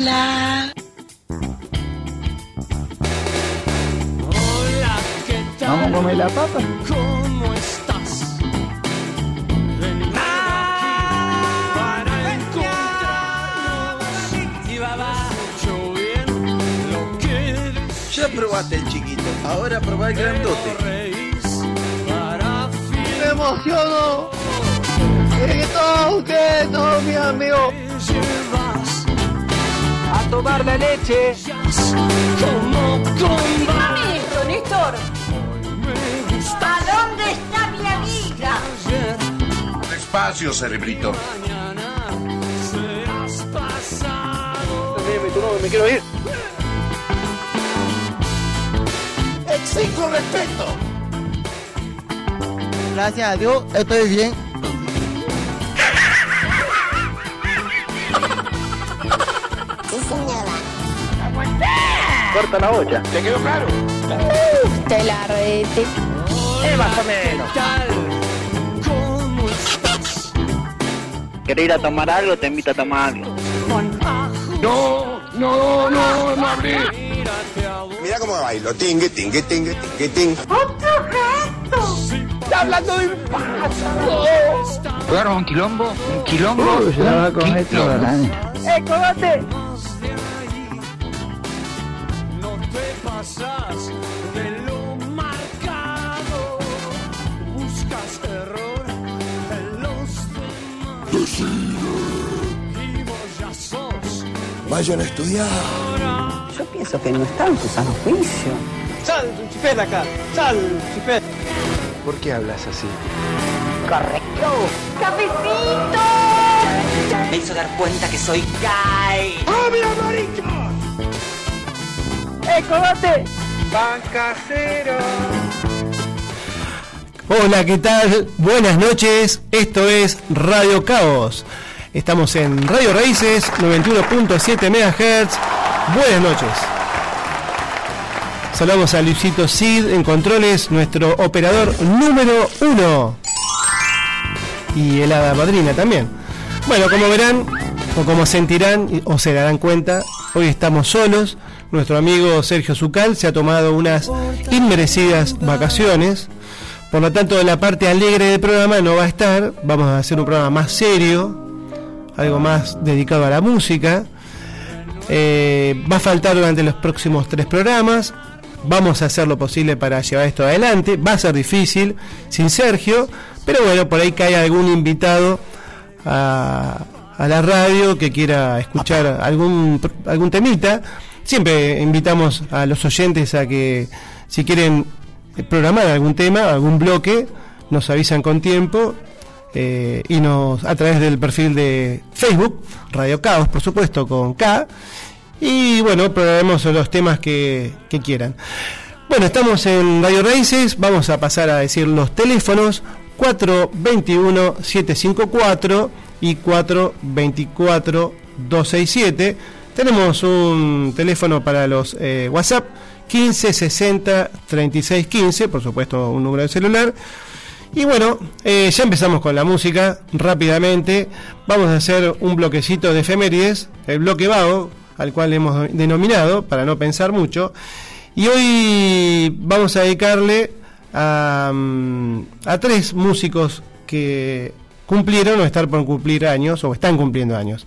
Hola. Hola, ¿qué tal? Vamos a comer la papa. ¿Cómo estás? Ven para encontrarnos. Y va, bien lo que Ya probaste el chiquito, ahora probá el grandote. reís para ¡Me emociono! ¡Miren que todos ustedes, todos mis amigos! Llevas ¡A tomar la leche! como combate. Ministro, Néstor, Me gusta ¿a dónde está mi amiga? Despacio, cerebrito. tu nombre, me quiero ir. Exijo respeto. Gracias a Dios, estoy bien. Corta la bocha. ¿Te quedó claro? Te la rete. más o menos. ¿Querés ir a tomar algo? Te invito a tomar algo. No, no, no, no hablé. Mira cómo bailo. Tingue, tingue, tingue, tingue, tingue. ¡Está hablando de un Claro, un quilombo, un quilombo. Uy, se la va a comer Vayan a estudiar. Yo pienso que no está en sano juicio. ¡Sal, un chipet acá! ¡Sal, un chipet! ¿Por qué hablas así? ¡Correcto! ¡Cafecito! Me hizo dar cuenta que soy gay. ¡Eh, cogote! Hola, ¿qué tal? Buenas noches. Esto es Radio Caos. Estamos en Radio Raíces 91.7 MHz. Buenas noches. Saludamos a Luisito Cid en controles, nuestro operador número uno. Y el hada madrina también. Bueno, como verán, o como sentirán, o se darán cuenta, hoy estamos solos. Nuestro amigo Sergio Zucal se ha tomado unas inmerecidas vacaciones. Por lo tanto, la parte alegre del programa no va a estar. Vamos a hacer un programa más serio, algo más dedicado a la música. Eh, va a faltar durante los próximos tres programas. Vamos a hacer lo posible para llevar esto adelante. Va a ser difícil sin Sergio, pero bueno, por ahí cae algún invitado a, a la radio que quiera escuchar algún, algún temita. Siempre invitamos a los oyentes a que si quieren programar algún tema, algún bloque, nos avisan con tiempo eh, y nos a través del perfil de Facebook, Radio Caos, por supuesto, con K. Y bueno, programemos los temas que, quieran. Bueno, estamos en Radio Raíces, vamos a pasar a decir los teléfonos 421-754 y 424-267. Tenemos un teléfono para los eh, WhatsApp 1560 3615, por supuesto un número de celular. Y bueno, eh, ya empezamos con la música rápidamente. Vamos a hacer un bloquecito de efemérides, el bloque vago, al cual hemos denominado, para no pensar mucho. Y hoy vamos a dedicarle a, mm, a tres músicos que cumplieron o están por cumplir años o están cumpliendo años.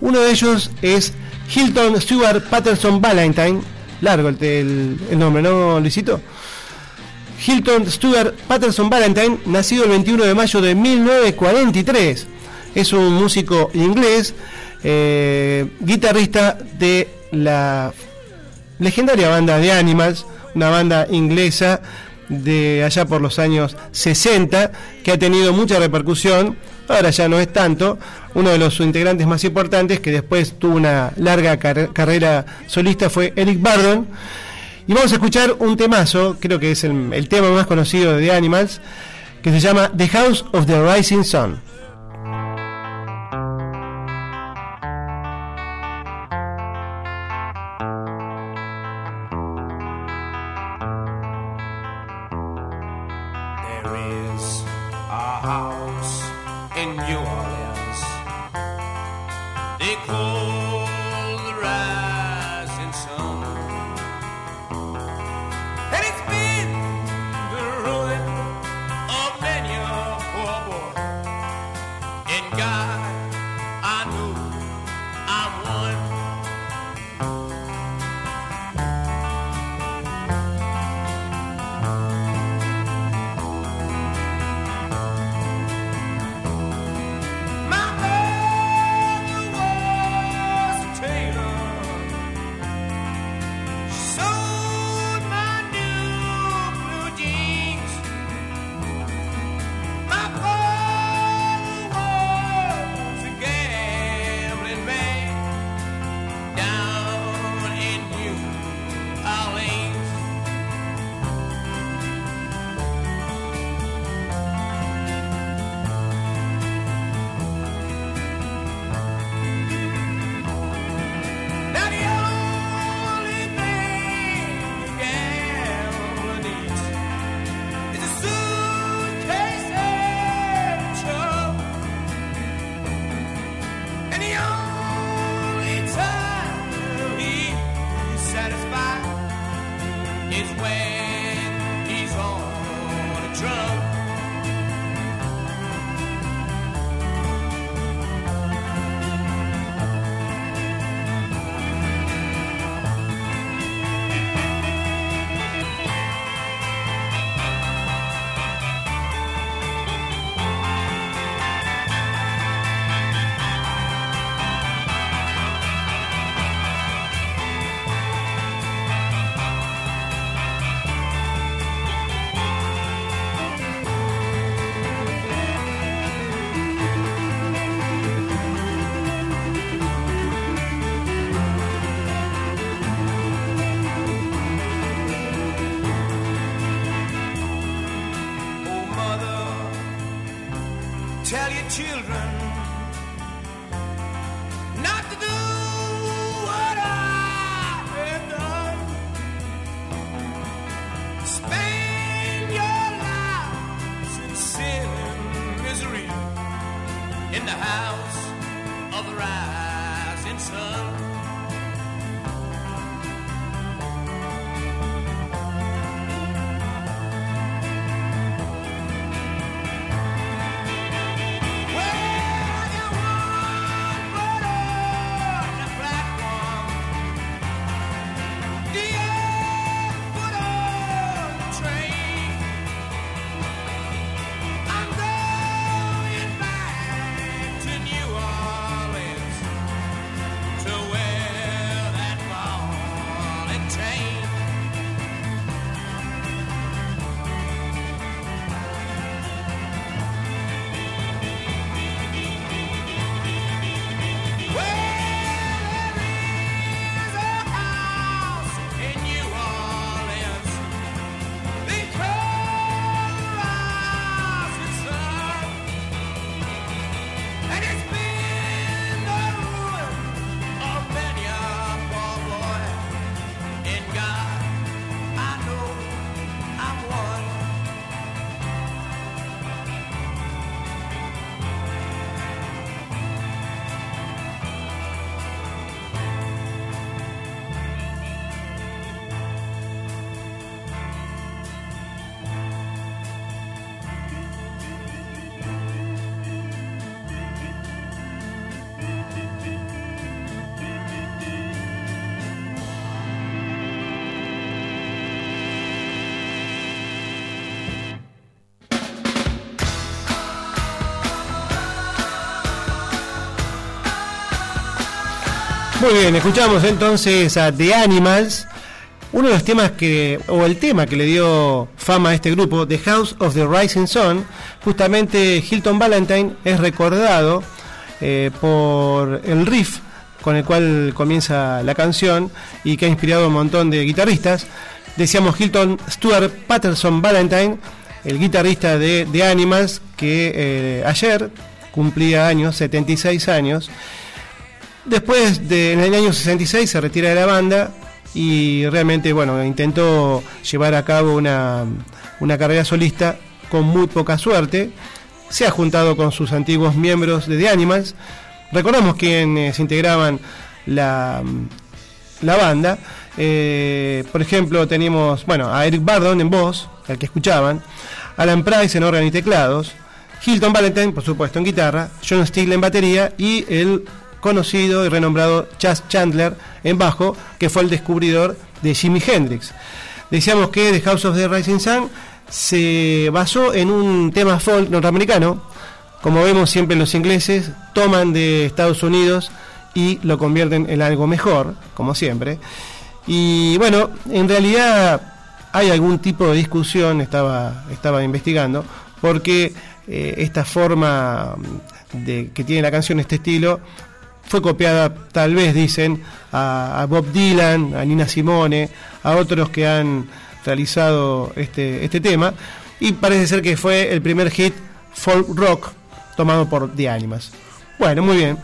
Uno de ellos es Hilton Stewart Patterson Valentine. Largo el, el- el nombre, ¿no, Luisito? Hilton Stewart Patterson Valentine, nacido el 21 de mayo de 1943. Es un músico inglés, eh, guitarrista de la legendaria banda de Animals, una banda inglesa de allá por los años 60, que ha tenido mucha repercusión, ahora ya no es tanto, uno de los integrantes más importantes que después tuvo una larga car- carrera solista fue Eric Bardon, y vamos a escuchar un temazo, creo que es el, el tema más conocido de The Animals, que se llama The House of the Rising Sun. Children Muy bien, escuchamos entonces a The Animals, uno de los temas que, o el tema que le dio fama a este grupo, The House of the Rising Sun, justamente Hilton Valentine es recordado eh, por el riff con el cual comienza la canción y que ha inspirado a un montón de guitarristas. Decíamos Hilton Stuart Patterson Valentine, el guitarrista de The Animals, que eh, ayer cumplía años, 76 años. Después de, en el año 66 se retira de la banda y realmente, bueno, intentó llevar a cabo una, una carrera solista con muy poca suerte. Se ha juntado con sus antiguos miembros de The Animals. Recordamos quienes integraban la, la banda. Eh, por ejemplo, tenemos bueno, a Eric Bardon en voz, al que escuchaban, Alan Price en órgano y teclados, Hilton Valentine, por supuesto, en guitarra, John Steele en batería y el conocido y renombrado Chas Chandler en bajo, que fue el descubridor de Jimi Hendrix. Decíamos que The House of the Rising Sun se basó en un tema folk norteamericano. Como vemos siempre los ingleses toman de Estados Unidos y lo convierten en algo mejor, como siempre. Y bueno, en realidad hay algún tipo de discusión, estaba, estaba investigando, porque eh, esta forma de, que tiene la canción, este estilo, fue copiada, tal vez dicen, a, a, Bob Dylan, a Nina Simone, a otros que han realizado este, este tema, y parece ser que fue el primer hit folk rock tomado por The Animals. Bueno, muy bien.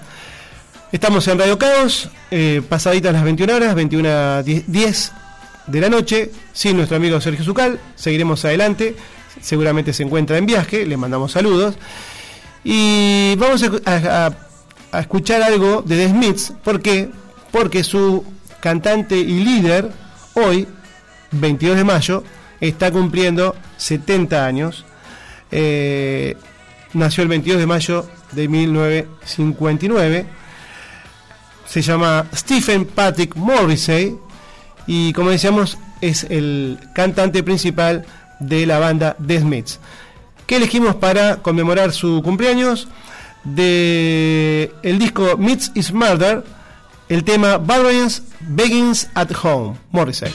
Estamos en Radio Caos, eh, pasaditas las 21 horas, 21 10 de la noche, sin nuestro amigo Sergio Zucal. Seguiremos adelante, seguramente se encuentra en viaje, le mandamos saludos. Y vamos a, a, a escuchar algo de The Smiths, ¿por qué? Porque su cantante y líder, hoy, 22 de mayo, está cumpliendo 70 años. Eh, nació el 22 de mayo de 1959 se llama Stephen Patrick Morrissey y como decíamos es el cantante principal de la banda The Smiths. ¿Qué elegimos para conmemorar su cumpleaños? De el disco Myths is Murder, el tema Barbarians Begins at Home, Morrissey.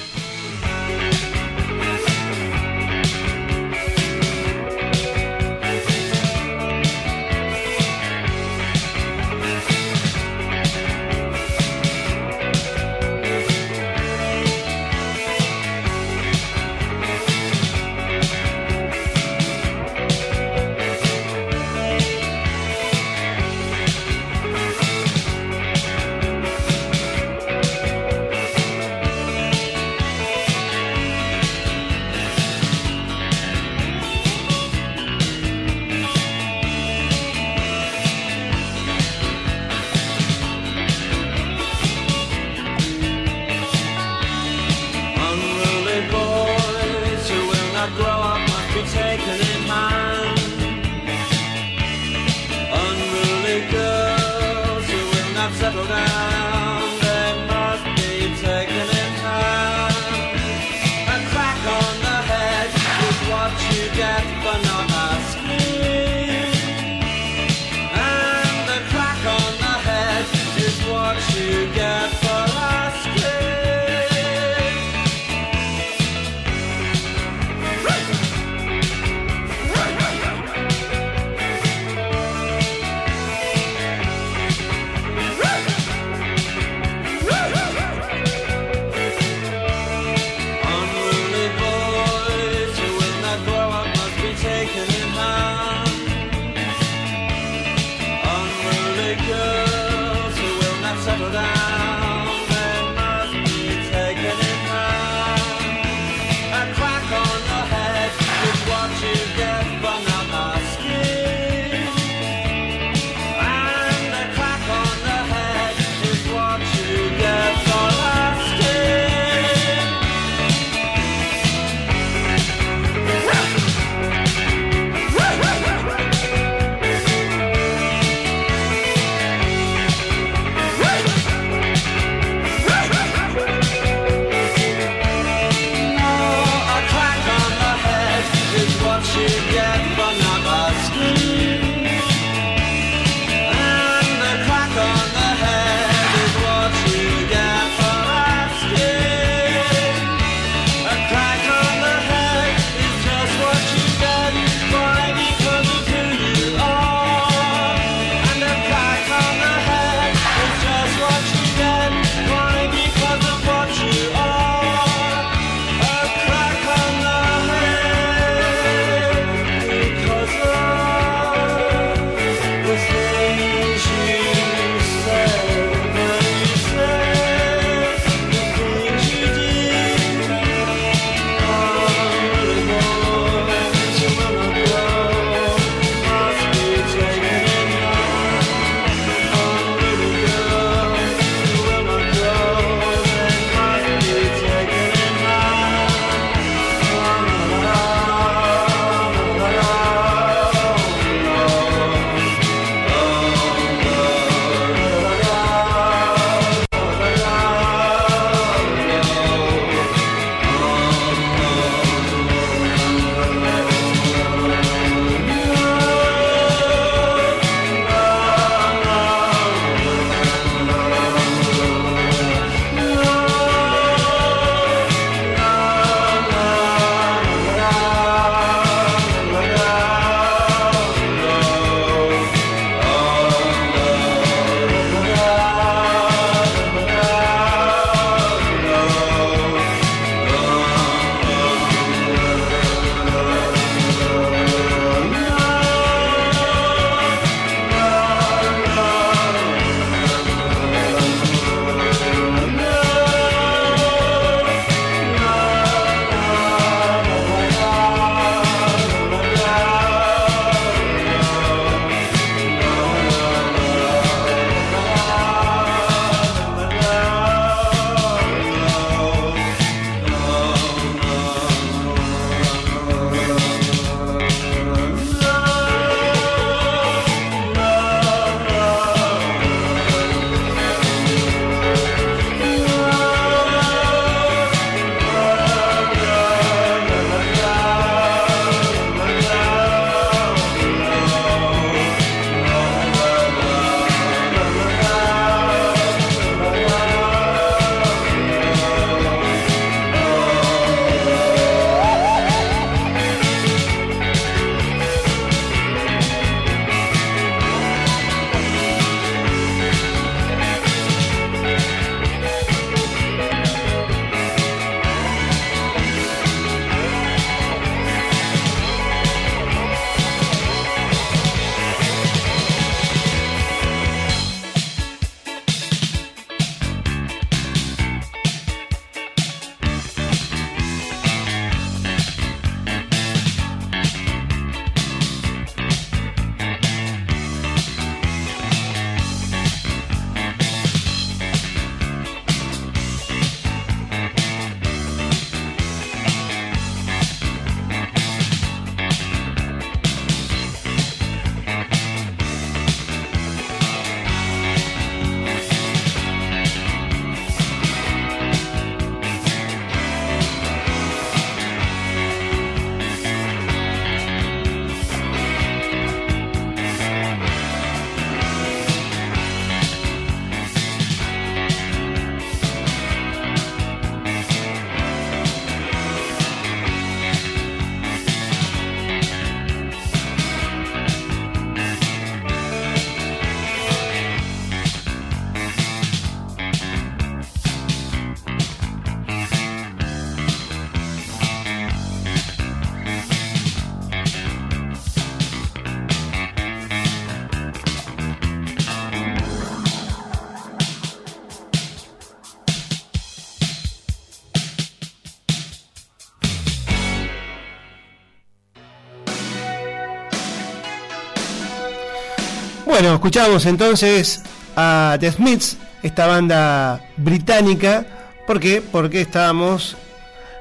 Bueno, escuchamos entonces a The Smiths, esta banda británica. ¿Por qué? Porque estábamos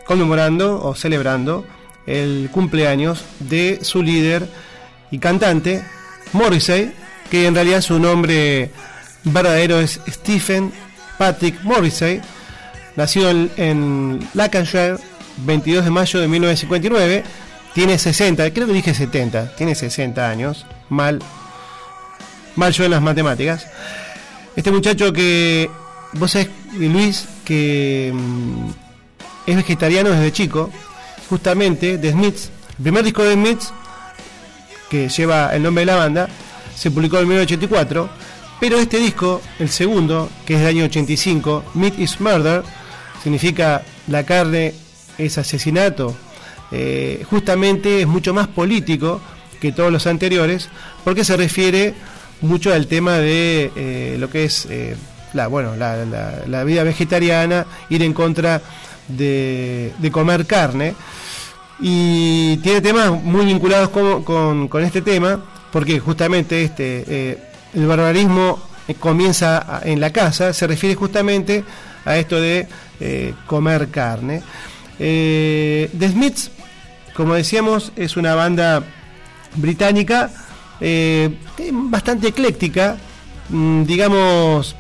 conmemorando o celebrando el cumpleaños de su líder y cantante, Morrissey, que en realidad su nombre verdadero es Stephen Patrick Morrissey, nació en, en Lancashire 22 de mayo de 1959, tiene 60, creo que dije 70, tiene 60 años, mal, mal yo en las matemáticas. Este muchacho que, vos sabés, Luis, que mm, es vegetariano desde chico, justamente de Smiths, el primer disco de Smiths, que lleva el nombre de la banda, se publicó en 1984, pero este disco, el segundo, que es del año 85, Meat is Murder, significa la carne es asesinato, eh, justamente es mucho más político que todos los anteriores, porque se refiere mucho al tema de eh, lo que es eh, la, bueno, la, la- vida vegetariana, ir en contra de, de comer carne. Y tiene temas muy vinculados con, con- con este tema, porque justamente este eh, el barbarismo comienza en la casa, se refiere justamente a esto de comer carne. The Smiths, como decíamos, es una banda británica eh, bastante ecléctica, mm, digamos,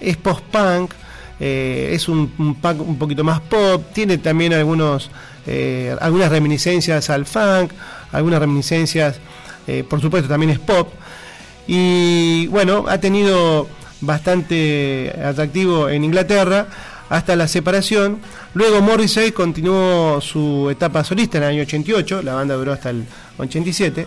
es post-punk, eh, es un, un punk un poquito más pop, tiene también algunos, eh, algunas reminiscencias al funk, algunas reminiscencias, eh, por supuesto también es pop, y bueno, ha tenido bastante atractivo en Inglaterra hasta la separación. Luego Morrissey continuó su etapa solista en el año 88, la banda duró hasta el 87.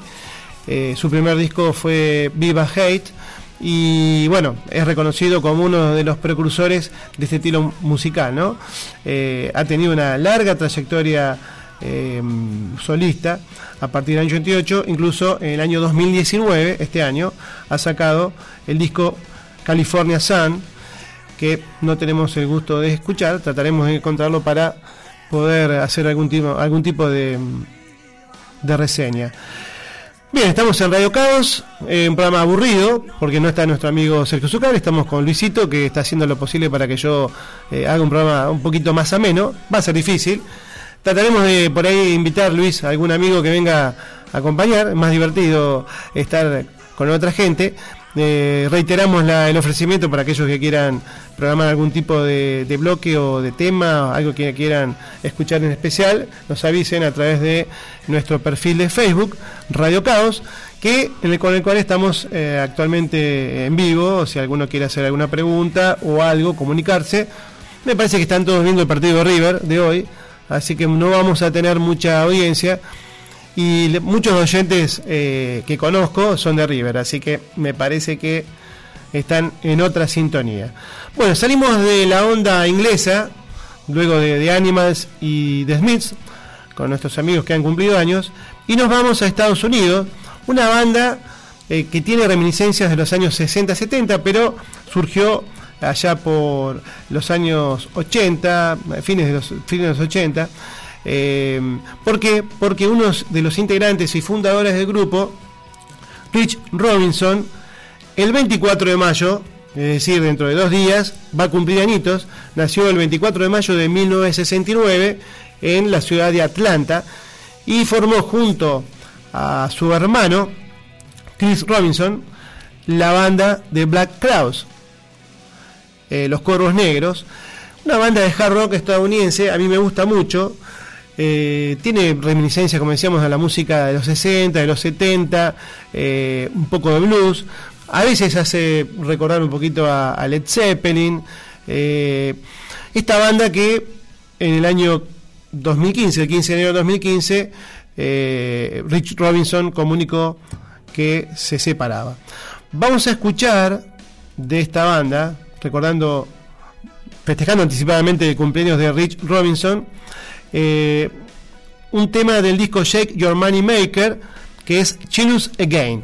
Eh, su primer disco fue Viva Hate y bueno, es reconocido como uno de los precursores de este estilo musical, ¿no? Eh, ha tenido una larga trayectoria eh, solista a partir del año 88, incluso en el año 2019, este año, ha sacado el disco California Sun, que no tenemos el gusto de escuchar, trataremos de encontrarlo para poder hacer algún tipo, algún tipo de reseña. Bien, estamos en Radio Caos, eh, un programa aburrido, porque no está nuestro amigo Sergio Zucar, estamos con Luisito, que está haciendo lo posible para que yo eh, haga un programa un poquito más ameno, va a ser difícil. Trataremos de por ahí invitar, Luis, a algún amigo que venga a acompañar, es más divertido estar con otra gente. Eh, reiteramos la- el ofrecimiento para aquellos que quieran programar algún tipo de, bloque o de tema, algo que quieran escuchar en especial, nos avisen a través de nuestro perfil de Facebook, Radio Caos, que en el, con el cual estamos eh, actualmente en vivo, si alguno quiere hacer alguna pregunta o algo, comunicarse. Me parece que están todos viendo el partido River de hoy, así que no vamos a tener mucha audiencia y muchos oyentes eh, que conozco son de River, así que me parece que están en otra sintonía. Bueno, salimos de la onda inglesa, luego de, de Animals y The Smiths, con nuestros amigos que han cumplido años, y nos vamos a Estados Unidos, una banda eh, que tiene reminiscencias de los años 60-70, pero surgió allá por los años 80, fines de los, fines de los 80. Eh, ¿Por qué? Porque uno de los integrantes y fundadores del grupo, Rich Robinson, el 24 de mayo, es decir, dentro de dos días, va a cumplir añitos. Nació el 24 de mayo de 1969 en la ciudad de Atlanta y formó junto a su hermano, Chris Robinson, la banda de Black Crowes, eh, Los Cuervos Negros, una banda de hard rock estadounidense, a mí me gusta mucho. Eh, tiene reminiscencias, como decíamos, a la música de los 60, de los 70, eh, un poco de blues. A veces hace recordar un poquito a, Led Zeppelin. eh, esta banda que en el año 2015, el 15 de enero de 2015, eh, Rich Robinson comunicó que se separaba. Vamos a escuchar de esta banda, recordando, festejando anticipadamente el cumpleaños de Rich Robinson, un tema del disco Shake Your Money Maker, que es Chillus Again.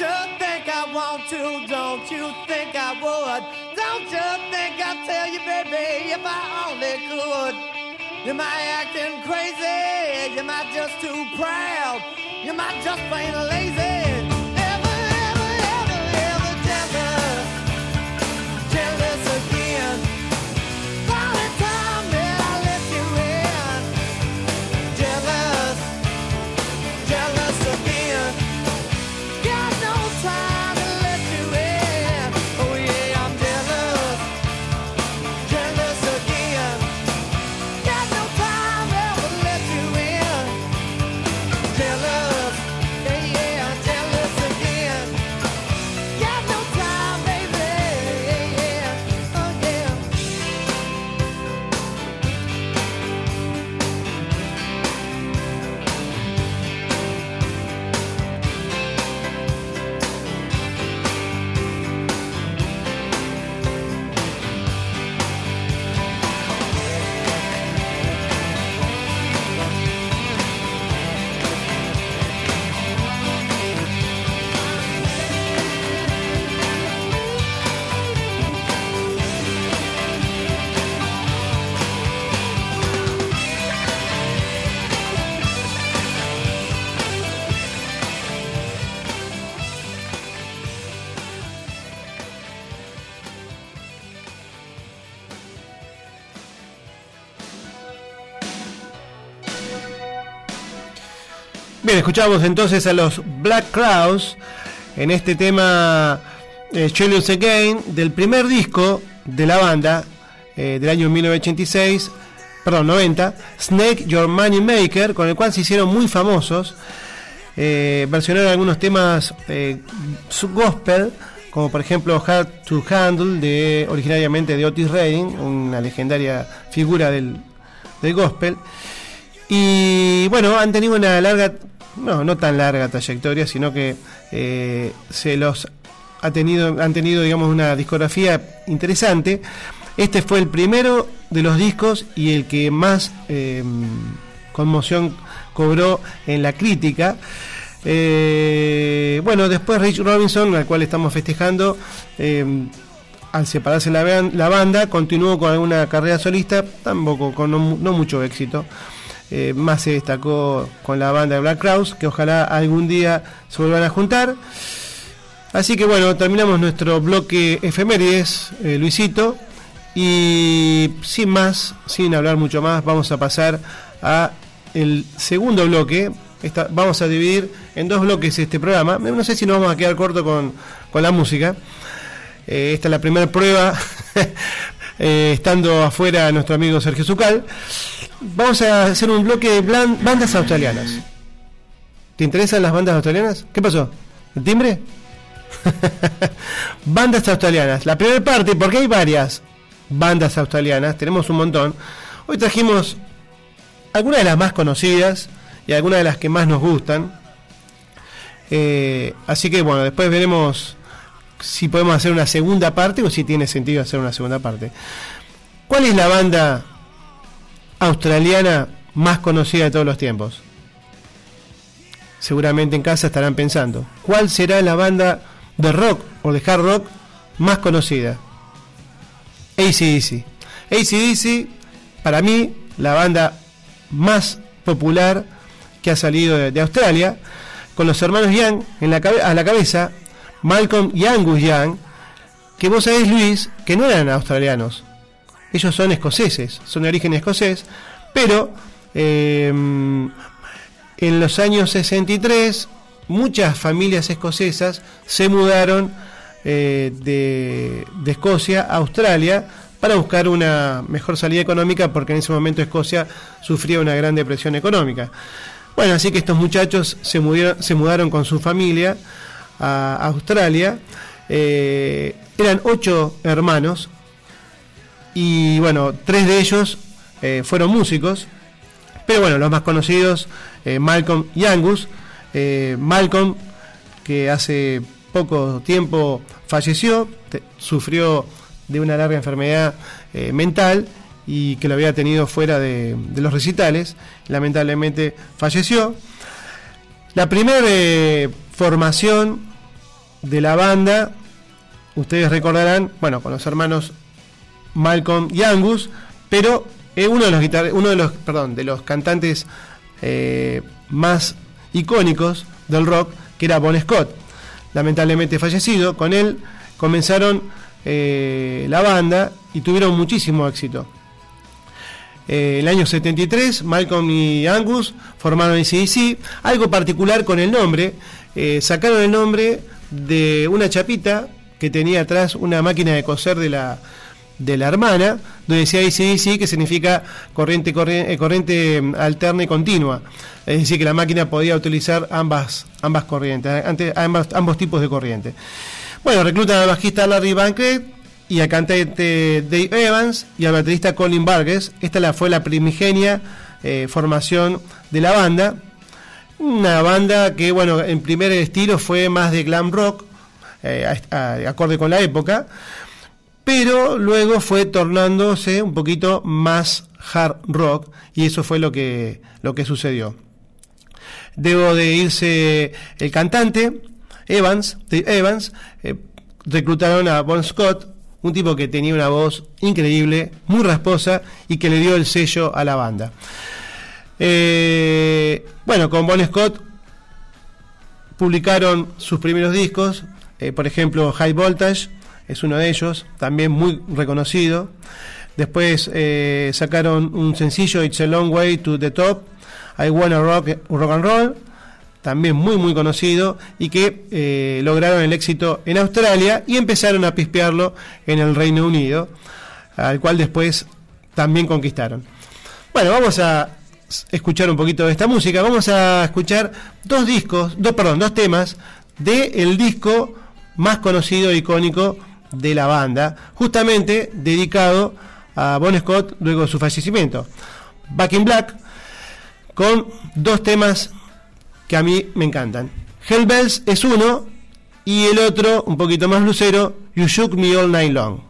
You think I want to? Don't you think I would? Don't you think I'd tell you, baby, if I only could? You might acting crazy, you might just too proud, you might just plain lazy. Escuchamos entonces a los Black Crowes en este tema eh, Jealous Again del primer disco de la banda eh, del año 1986, perdón, 90, Snake Your Money Maker, con el cual se hicieron muy famosos. Eh, versionaron algunos temas eh, gospel, como por ejemplo Hard to Handle, de, originariamente de Otis Redding, una legendaria figura del, del gospel. Y bueno, han tenido una larga, no, no tan larga trayectoria, sino que eh, se los ha tenido, han tenido, digamos, una discografía interesante. Este fue el primero de los discos y el que más eh, conmoción cobró en la crítica. Eh, bueno, después Rich Robinson, al cual estamos festejando, al separarse la, ban- la banda, continuó con alguna carrera solista, tampoco con no mucho éxito. Eh, más se destacó con la banda de Black Crowes, que ojalá algún día se vuelvan a juntar. Así que bueno, terminamos nuestro bloque efemérides, eh, Luisito. Y sin más, sin hablar mucho más, vamos a pasar a el segundo bloque. Esta- vamos a dividir en dos bloques este programa. No sé si nos vamos a quedar corto con, con la música. Eh, esta es la primera prueba, eh, estando afuera nuestro amigo Sergio Zucal. Vamos a hacer un bloque de bandas australianas. ¿Te interesan las bandas australianas? ¿Qué pasó? ¿El timbre? bandas australianas. La primera parte, porque hay varias bandas australianas, tenemos un montón. Hoy trajimos algunas de las más conocidas y algunas de las que más nos gustan. Eh, así que bueno, después veremos si podemos hacer una segunda parte o si tiene sentido hacer una segunda parte. ¿Cuál es la banda australiana más conocida de todos los tiempos? Seguramente en casa estarán pensando, ¿cuál será la banda de rock o de hard rock más conocida? ACDC. ACDC, para mí, la banda más popular que ha salido de, Australia, con los hermanos Young en la a la cabeza, Malcolm y Angus Young, que vos sabés, Luis, que no eran australianos. Ellos son escoceses, son de origen escocés, pero eh, en los años 63 muchas familias escocesas se mudaron eh, de, de Escocia a Australia para buscar una mejor salida económica porque en ese momento Escocia sufría una gran depresión económica. Bueno, así que estos muchachos se, se mudaron con su familia a Australia. Eh, eran ocho hermanos y bueno, tres de ellos eh, fueron músicos, pero bueno, los más conocidos, eh, Malcolm y Angus. Malcolm que hace poco tiempo falleció, sufrió de una larga enfermedad mental y que lo había tenido fuera de, de los recitales. Lamentablemente falleció. La primera formación de la banda, ustedes recordarán, bueno, con los hermanos Malcolm y Angus, pero eh, uno de los guitar- uno de los, perdón, de los cantantes eh, más icónicos del rock, que era Bon Scott, lamentablemente fallecido. Con él comenzaron eh, la banda y tuvieron muchísimo éxito. Eh, el año 73, Malcolm y Angus formaron ACDC. Algo particular con el nombre, sacaron el nombre de una chapita que tenía atrás una máquina de coser de la, de la hermana, donde decía ACDC, que significa corriente, corriente, corriente mm, alterna y continua. Es decir, que la máquina podía utilizar ambas, ambas corrientes, ante- ambas- ambos tipos de corriente. Bueno, reclutan al bajista Larry Bankett y al cantante Dave Evans y al baterista Colin Burgess. Esta la, fue la primigenia eh, formación de la banda. Una banda que, bueno, en primer estilo fue más de glam rock, eh, acorde con la época, pero luego fue tornándose un poquito más hard rock y eso fue lo que, lo que sucedió. Debo de irse el cantante, Evans, Evans, eh, reclutaron a Bon Scott, un tipo que tenía una voz increíble, muy rasposa y que le dio el sello a la banda. Eh, bueno, con Bon Scott publicaron sus primeros discos, eh, por ejemplo High Voltage es uno de ellos, también muy reconocido. Después eh, sacaron un sencillo It's a Long Way to the Top, I Wanna Rock, rock and Roll, también muy muy conocido y que lograron el éxito en Australia y empezaron a pispearlo en el Reino Unido, al cual después también conquistaron. Bueno, vamos a escuchar un poquito de esta música. Vamos a escuchar dos discos, dos, perdón, dos temas del el disco más conocido e icónico de la banda, justamente dedicado a Bon Scott luego de su fallecimiento. Back in Black, con dos temas que a mí me encantan. Hellbells es uno y el otro, un poquito más lucero, You Shook Me All Night Long.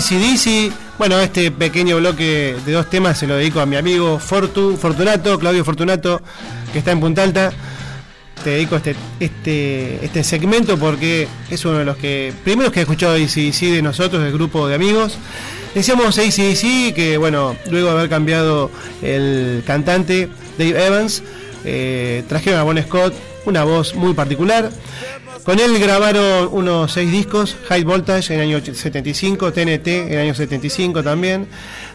ACDC. Bueno, este pequeño bloque de dos temas se lo dedico a mi amigo Fortu, Fortunato, Claudio Fortunato, que está en Punta Alta. Te dedico este, este, este segmento porque es uno de los que primeros que he escuchado ACDC de nosotros, del grupo de amigos. Decíamos ACDC que, bueno, luego de haber cambiado el cantante Dave Evans, eh, trajeron a Bon Scott una voz muy particular. Con él grabaron unos seis discos, High Voltage en el año 75, TNT en el año 75 también,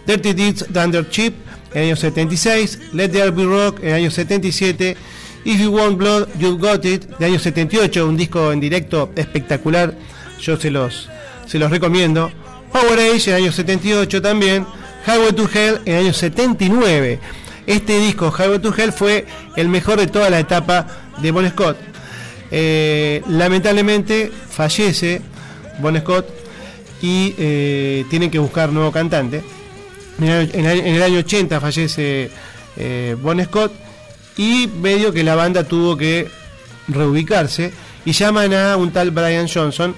Dirty Deeds Thunder Chip en el año 76, Let There Be Rock en el año 77, If You Want Blood, You Got It de año 78, un disco en directo espectacular, yo se los, se los recomiendo. Power Age en el año 78 también, Highway to Hell en el año 79. Este disco, Highway to Hell, fue el mejor de toda la etapa de Bon Scott. Eh, lamentablemente fallece Bon Scott y eh, tienen que buscar nuevo cantante. En el, en el- año 80 fallece eh, Bon Scott y medio que la banda tuvo que reubicarse y llaman a un tal Brian Johnson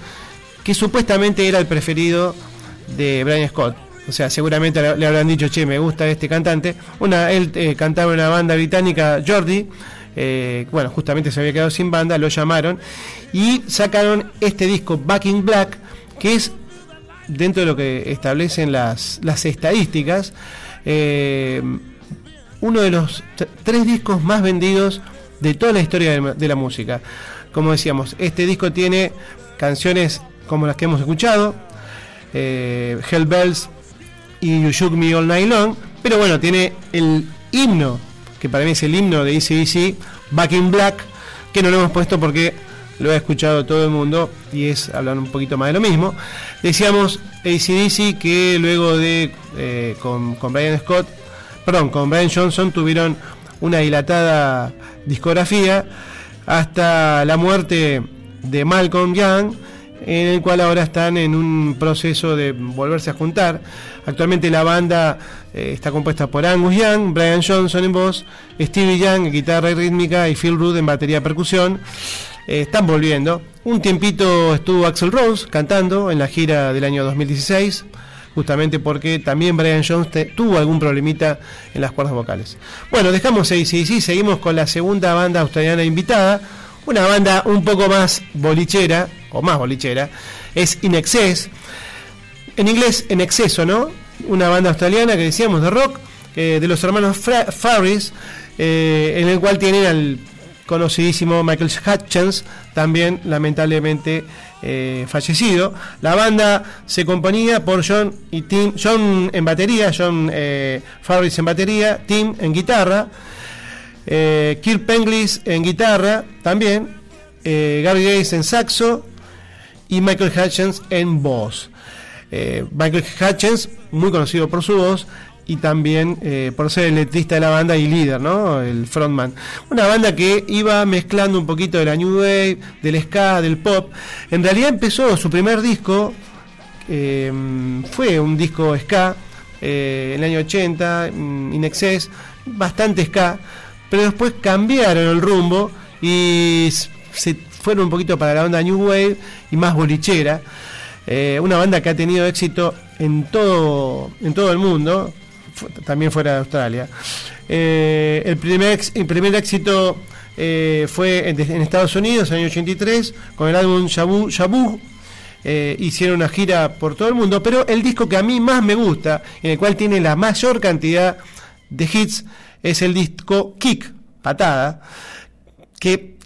que supuestamente era el preferido de Brian Scott. O sea, seguramente le, habrán dicho, che, me gusta este cantante. Una, él cantaba en una banda británica, Jordi. Eh, bueno, justamente se había quedado sin banda, lo llamaron y sacaron este disco Back in Black, que es dentro de lo que establecen las, las estadísticas, eh, uno de los tres discos más vendidos de toda la historia de, de la música. Como decíamos, este disco tiene canciones como las que hemos escuchado, eh, Hell Bells y You Shook Me All Night Long, pero bueno, tiene el himno, para mí es el himno de ACDC, Back in Black, que no lo hemos puesto porque lo ha escuchado todo el mundo y es hablar un poquito más de lo mismo. Decíamos ACDC que luego de eh, con, con Brian Scott, perdón, con Brian Johnson tuvieron una dilatada discografía hasta la muerte de Malcolm Young, en el cual ahora están en un proceso de volverse a juntar. Actualmente la banda eh, está compuesta por Angus Young, Brian Johnson en voz, Stevie Young en guitarra y rítmica y Phil Rudd en batería y percusión. Eh, están volviendo. Un tiempito estuvo Axel Rose cantando en la gira del año 2016, justamente porque también Brian Jones tuvo algún problemita en las cuerdas vocales. Bueno, dejamos ACDC, seguimos con la segunda banda australiana invitada, una banda un poco más bolichera, o más bolichera, es In Excess, en inglés en exceso, ¿no? Una banda australiana que decíamos de rock, eh, de los hermanos Farris, eh, en el cual tienen al conocidísimo Michael Hutchins, también lamentablemente eh, fallecido. La banda se componía por John y Tim, John en batería, John Farris en batería, Tim en guitarra, Kirk Penglis en guitarra también, Gary Gates en saxo y Michael Hutchins en voz. Eh, Michael Hutchins, muy conocido por su voz y también eh, por ser el letrista de la banda y líder, ¿no? El frontman. Una banda que iba mezclando un poquito de la New Wave, del ska, del pop. En realidad empezó su primer disco, eh, fue un disco ska, eh, en el año 80, mm, In Excess, bastante ska, pero después cambiaron el rumbo y se fueron un poquito para la onda New Wave y más bolichera. Eh, una banda que ha tenido éxito en todo, en todo el mundo, también fuera de Australia. Eh, el, primer, el primer éxito eh, fue en, Estados Unidos en el año 83 con el álbum Shabu Shabu. Hicieron una gira por todo el mundo, pero el disco que a mí más me gusta, en el cual tiene la mayor cantidad de hits, es el disco Kick, Patada, que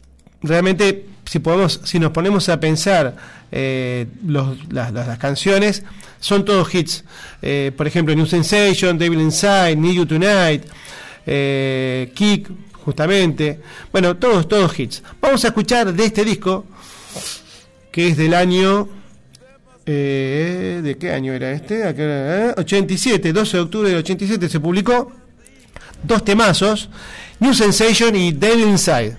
realmente si podemos si nos ponemos a pensar eh, los- las, canciones son todos hits Eh, por ejemplo New Sensation Devil Inside Need You Tonight eh, Kick justamente bueno todos todos hits vamos a escuchar de este disco que es del año ¿de qué año era este? ¿A qué hora? Eh, 87 12 de octubre del 87 se publicó dos temazos New Sensation y Devil Inside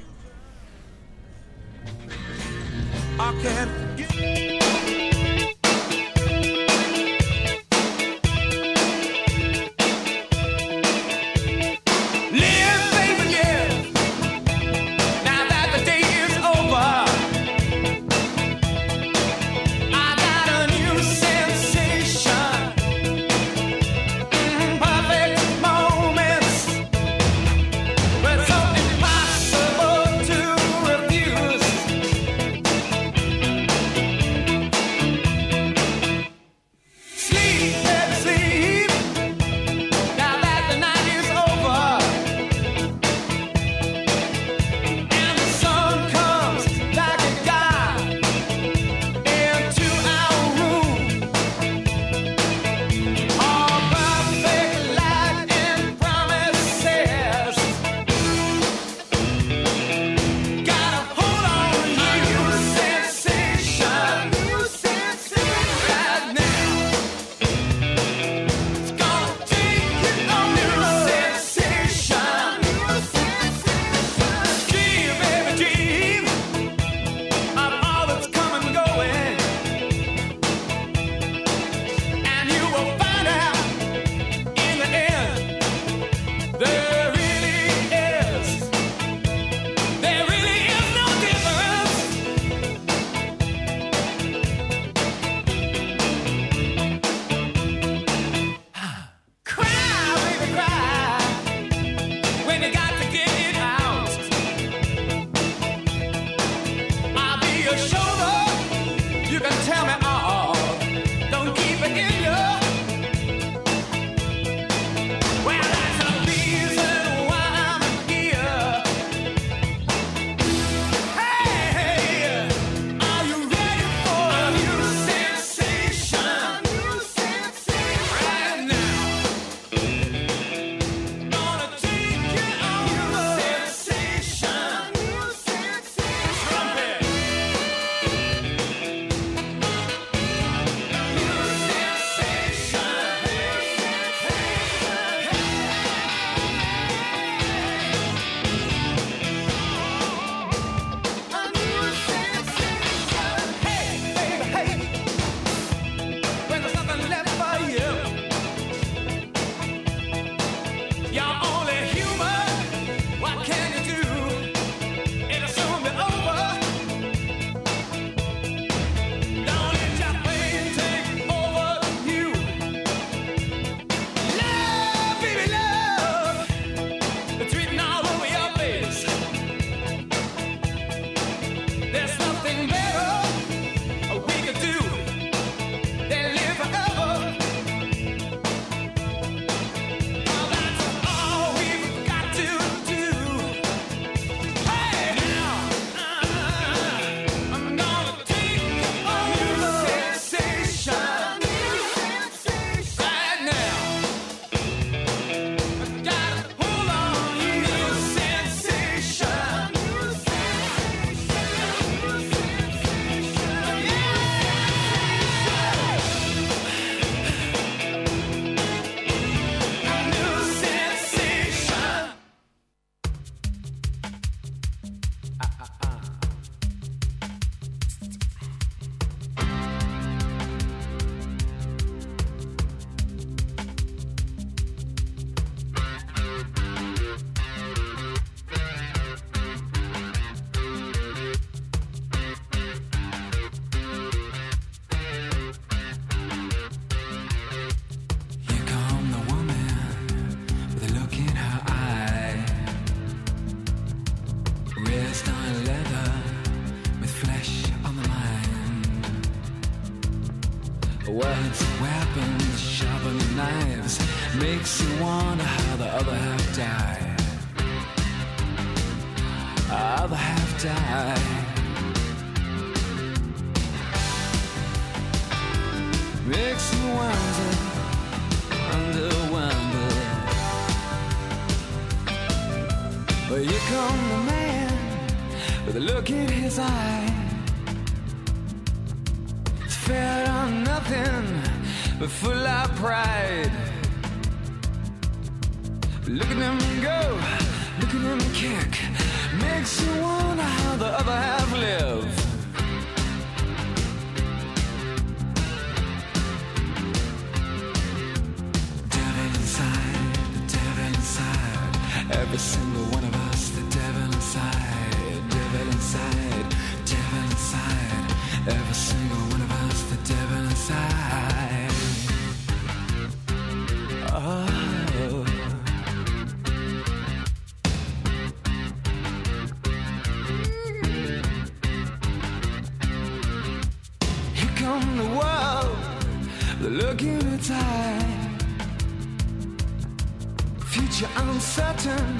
future uncertain,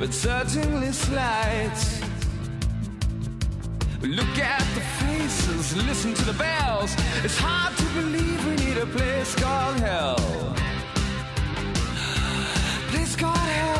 but certainly slight. Look at the faces, listen to the bells. It's hard to believe we need a place called hell. Place called hell.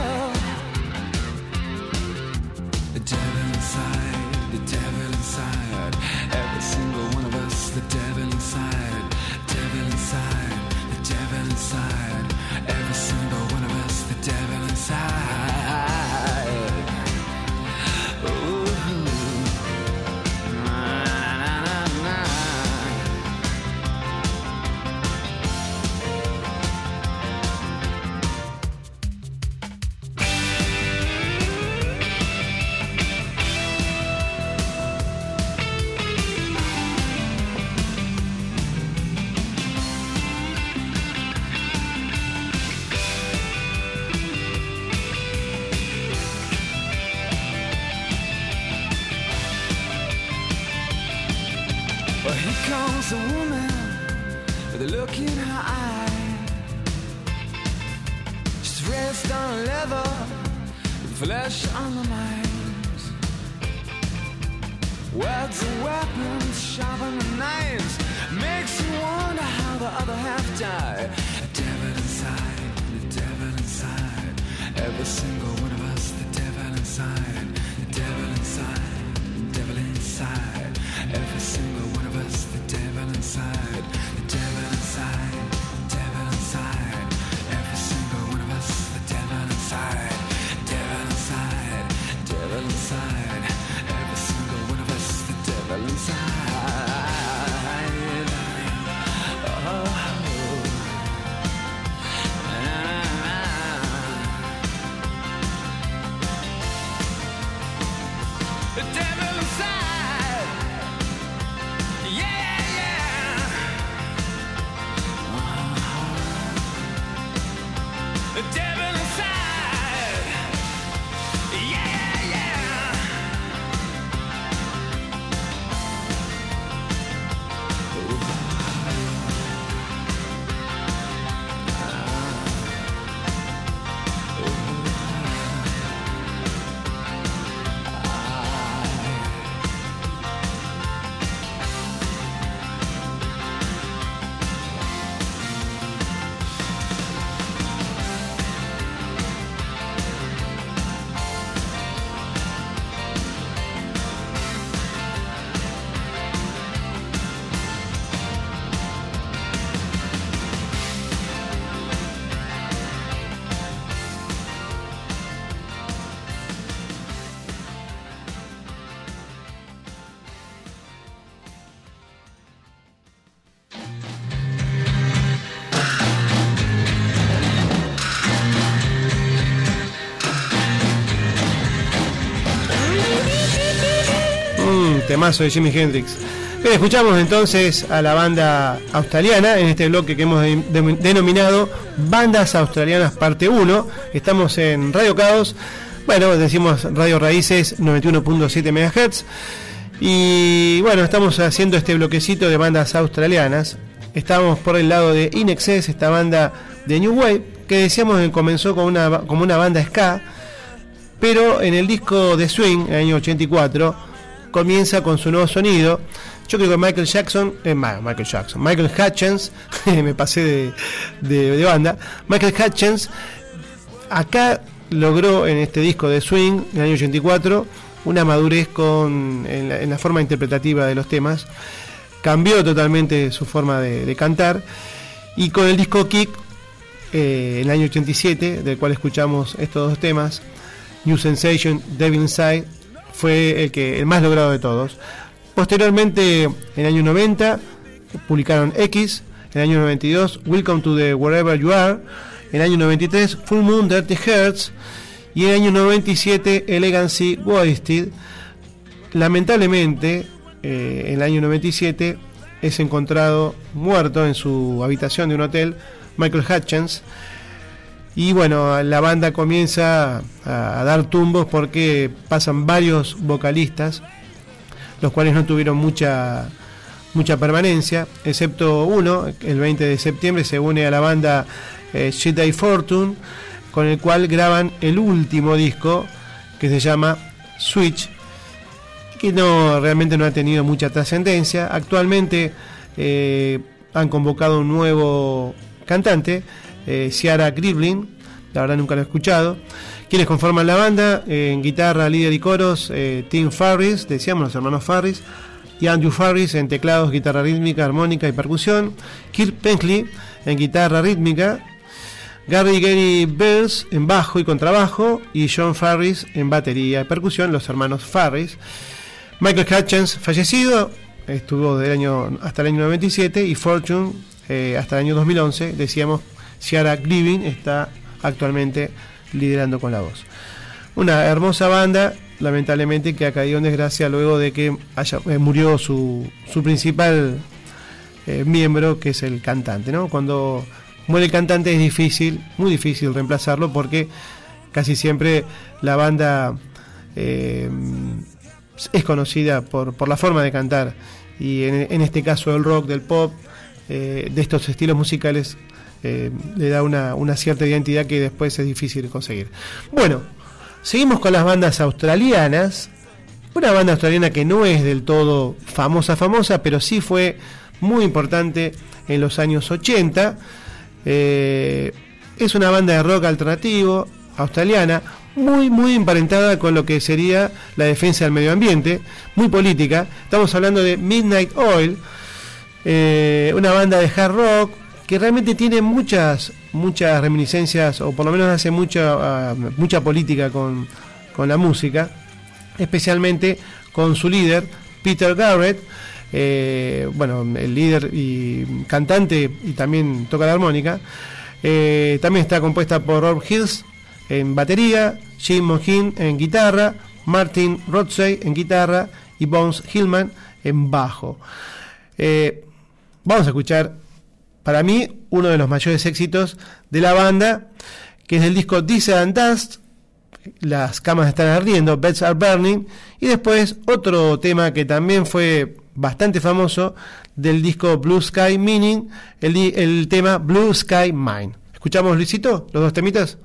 Temazo de Jimi Hendrix. Bien, escuchamos entonces a la banda australiana en este bloque que hemos de- de- denominado Bandas Australianas Parte 1. Estamos en Radio Caos. Bueno, decimos Radio Raíces 91.7 MHz. Y bueno, estamos haciendo este bloquecito de bandas australianas. Estamos por el lado de Inexcess, esta banda de New Wave, que decíamos que comenzó como una, como una banda ska, pero en el disco de Swing, en el año 84, comienza con su nuevo sonido. Yo creo que Michael Jackson, eh, Michael Jackson, Michael Hutchins, me pasé de, de- banda, Michael Hutchins, acá logró en este disco de Swing, en el año 84, una madurez con, en, la, en la forma interpretativa de los temas, cambió totalmente su forma de, de cantar, y con el disco Kick, eh, en el año 87, del cual escuchamos estos dos temas, New Sensation, Devil Inside, fue el que el más logrado de todos. Posteriormente, en el año 90, publicaron X, en el año 92, Welcome to the Wherever You Are, en el año 93, Full Moon, Dirty Hearts, y en el año 97, Elegancy Wasted. Lamentablemente, eh, en el año 97, es encontrado muerto en su habitación de un hotel, Michael Hutchins, y bueno, la banda comienza a, dar tumbos porque pasan varios vocalistas, los cuales no tuvieron mucha mucha permanencia, excepto uno, el 20 de septiembre se une a la banda eh, Jedi Fortune, con el cual graban el último disco que se llama Switch, que no realmente no ha tenido mucha trascendencia. Actualmente eh, han convocado un nuevo cantante, eh, Ciara la verdad nunca lo he escuchado. Quienes conforman la banda, eh, en guitarra, líder y coros, eh, Tim Farris, decíamos los hermanos Farris, y Andrew Farris en teclados, guitarra rítmica, armónica y percusión, Kirk Penkley en guitarra rítmica, Gary Gary Bells en bajo y contrabajo, y John Farris en batería y percusión, los hermanos Farris. Michael Hutchins, fallecido, estuvo del año, hasta el año 97, y Fortune eh, hasta el año 2011, decíamos, Ciara Grievin está actualmente liderando con la voz. Una hermosa banda, lamentablemente que ha caído en desgracia luego de que haya, eh, murió su, su principal eh, miembro, que es el cantante. ¿no? Cuando muere el cantante es difícil, muy difícil reemplazarlo porque casi siempre la banda eh, es conocida por, por la forma de cantar y en, este caso el rock, del pop, de estos estilos musicales, eh, le da una, cierta identidad que después es difícil conseguir. Bueno, seguimos con las bandas australianas. Una banda australiana que no es del todo famosa, famosa, pero sí fue muy importante en los años 80. Eh, es una banda de rock alternativo australiana, muy, muy emparentada con lo que sería la defensa del medio ambiente, muy política. Estamos hablando de Midnight Oil, eh, una banda de hard rock que realmente tiene muchas, muchas reminiscencias, o por lo menos hace mucha, ah, mucha política con, con la música, especialmente con su líder, Peter Garrett. Eh, bueno, el líder y cantante y también toca la armónica. Eh, también está compuesta por Rob Hills en batería, Jim Mohin en guitarra, Martin Rotsey en guitarra y Bones Hillman en bajo. Eh, vamos a escuchar, para mí, uno de los mayores éxitos de la banda, que es el disco Diesel and Dust, Las camas están ardiendo, Beds Are Burning, y después otro tema que también fue bastante famoso del disco Blue Sky Meaning, el, el tema Blue Sky Mine. ¿Escuchamos, Luisito, los dos temitas?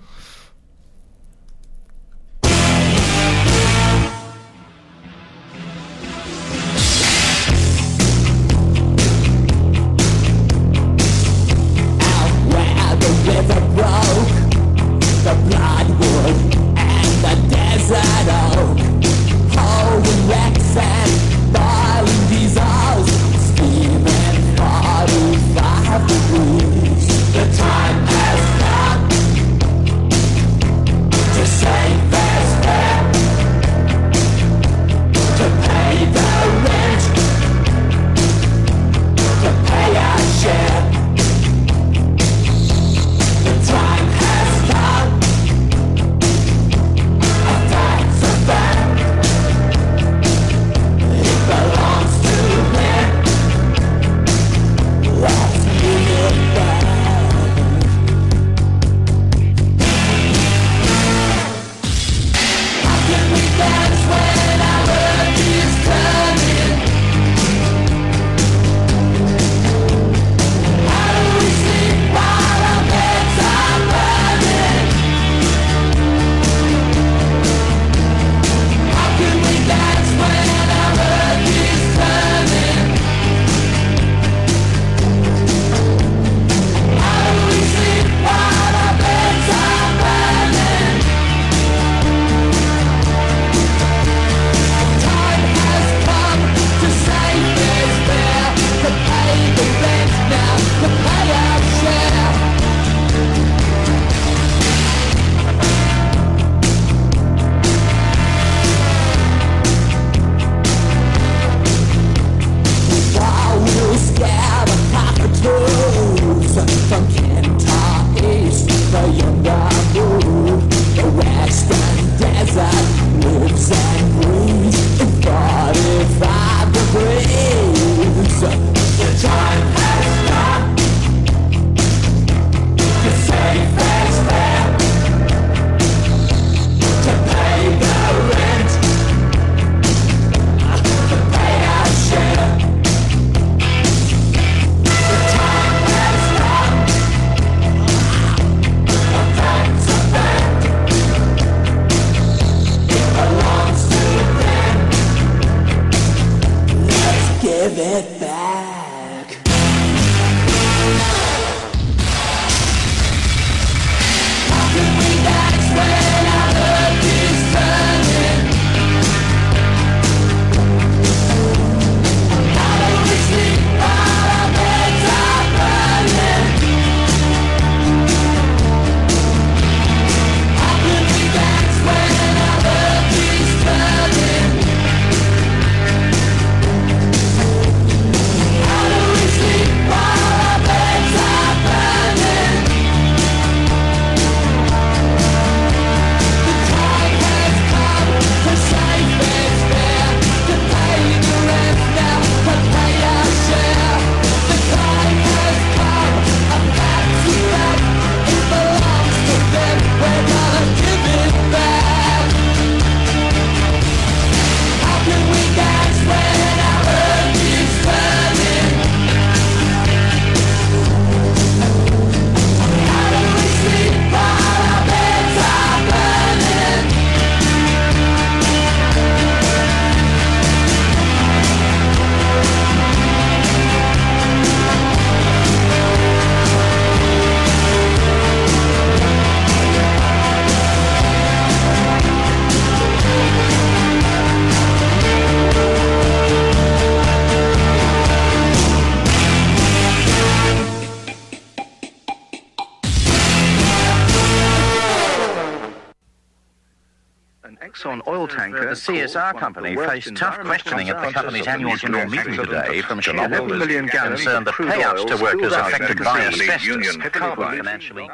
Company faced tough questioning at the company's annual general meeting today from shareholders concerned that payouts to workers affected by asbestos carbon financially.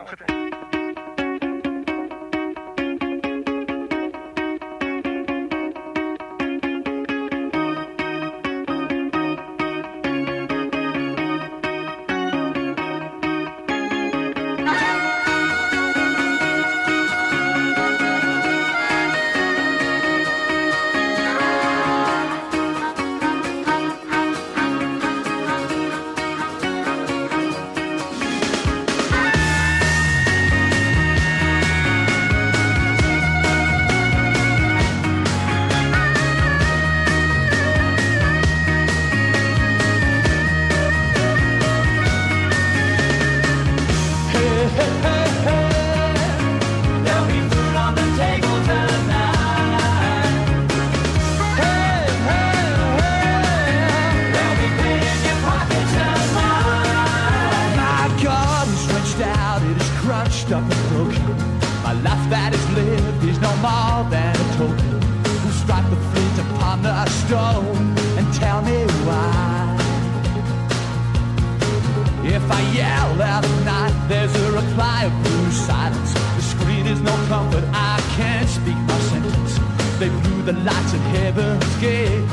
No comfort, I can't speak my sentence. They blew the lights at heaven's gate,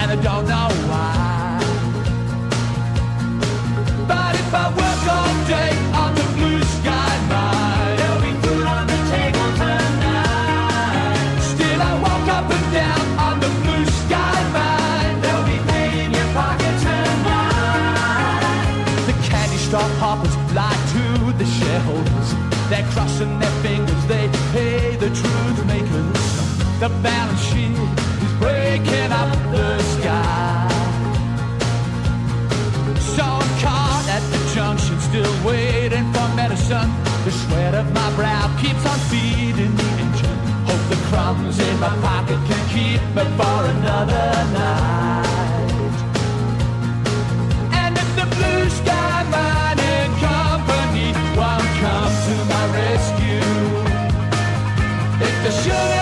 and I don't know why. But if I work all day truth makers. The balance sheet is breaking up the sky. So I'm caught at the junction, still waiting for medicine. The sweat of my brow keeps on feeding the engine. Hope the crumbs in my pocket can keep me for another night. And if the blue the sugar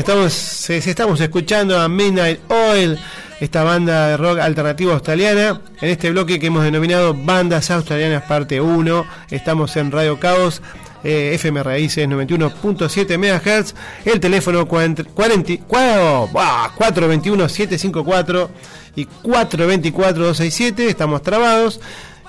estamos, escuchando a Midnight Oil, esta banda de rock alternativo australiana. En este bloque que hemos denominado Bandas Australianas Parte 1, estamos en Radio Caos, eh, FM Raíces 91.7 MHz, el teléfono 40 40 cua- buah, 421-754 y 424-267, estamos trabados.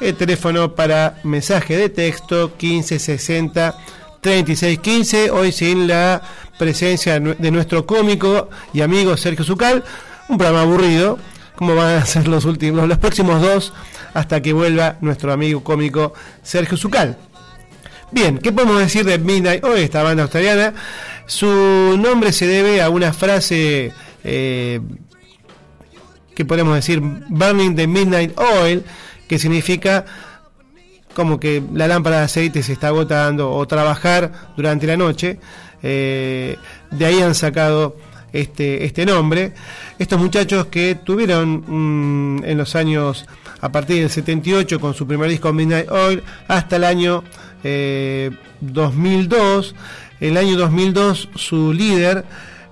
El teléfono para mensaje de texto 1560 3615, hoy sin la presencia de nuestro cómico y amigo Sergio Zucal, un programa aburrido, como van a ser los últimos, los próximos dos, hasta que vuelva nuestro amigo cómico Sergio Zucal. Bien, ¿qué podemos decir de Midnight Oil, esta banda australiana? Su nombre se debe a una frase eh, que podemos decir Burning the Midnight Oil, que significa como que la lámpara de aceite se está agotando o trabajar durante la noche. Eh, de ahí han sacado este, este nombre. Estos muchachos que tuvieron mm, en los años, a partir del 78, con su primer disco Midnight Oil, hasta el año 2002. El año 2002 su líder,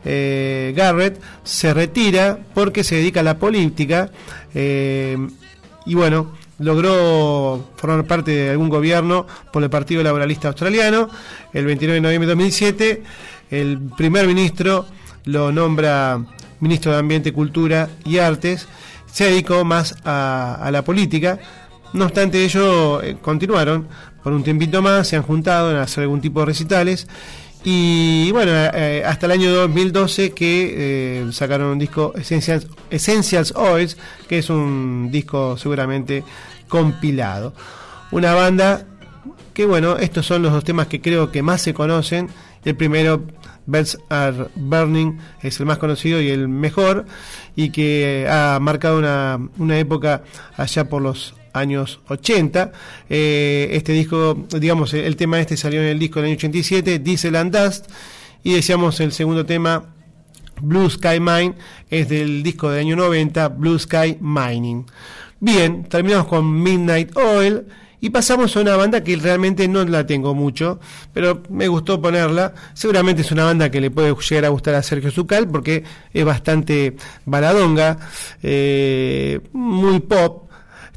eh, Garrett, se retira porque se dedica a la política. Eh, y bueno, logró formar parte de algún gobierno por el Partido Laboralista Australiano. El 29 de noviembre de 2007, el primer ministro lo nombra ministro de Ambiente, Cultura y Artes. Se dedicó más a, la política. No obstante ello, eh, continuaron por un tiempito más, se han juntado en hacer algún tipo de recitales. Y bueno, eh, hasta el año 2012 que eh, sacaron un disco Essentials, Essentials Oils, que es un disco seguramente compilado. Una banda que bueno, estos son los dos temas que creo que más se conocen. El primero, Birds Are Burning, es el más conocido y el mejor, y que ha marcado una, una época allá por los años 80. Eh, este disco, digamos, el tema este salió en el disco del año 87, Diesel and Dust, y decíamos el segundo tema, Blue Sky Mine, es del disco del año 90, Blue Sky Mining. Bien, terminamos con Midnight Oil. Y pasamos a una banda que realmente no la tengo mucho, pero me gustó ponerla. Seguramente es una banda que le puede llegar a gustar a Sergio Zucal porque es bastante baladonga, eh, muy pop,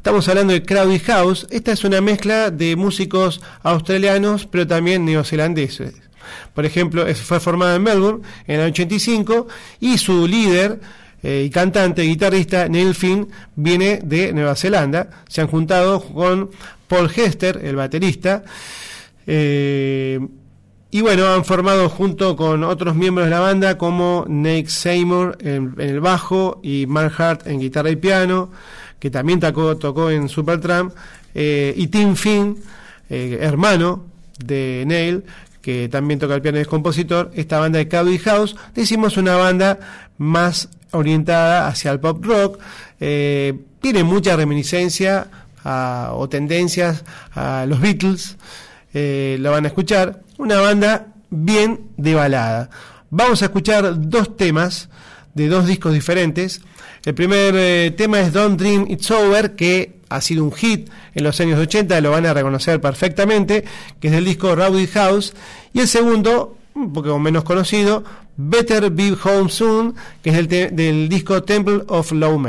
Estamos hablando de Crowdy House. Esta es una mezcla de músicos australianos, pero también neozelandeses. Por ejemplo, fue formada en Melbourne en el 85 y su líder eh, y cantante, guitarrista Neil Finn viene de Nueva Zelanda. Se han juntado con Paul Hester, el baterista. Eh, y bueno, han formado junto con otros miembros de la banda como Nate Seymour en, en el bajo y Mark Hart en guitarra y piano que también tocó, en Supertramp, eh, y Tim Finn, eh, hermano de Neil, que también toca el piano y es compositor, esta banda de Cowboy House, decimos una banda más orientada hacia el pop rock, eh, tiene mucha reminiscencia o tendencias a los Beatles, lo van a escuchar, una banda bien de balada. Vamos a escuchar dos temas de dos discos diferentes. El primer eh, tema es Don't Dream It's Over, que ha sido un hit en los años 80, lo van a reconocer perfectamente, que es del disco Rowdy House. Y el segundo, un poco menos conocido, Better Be Home Soon, que es del, del disco Temple of Low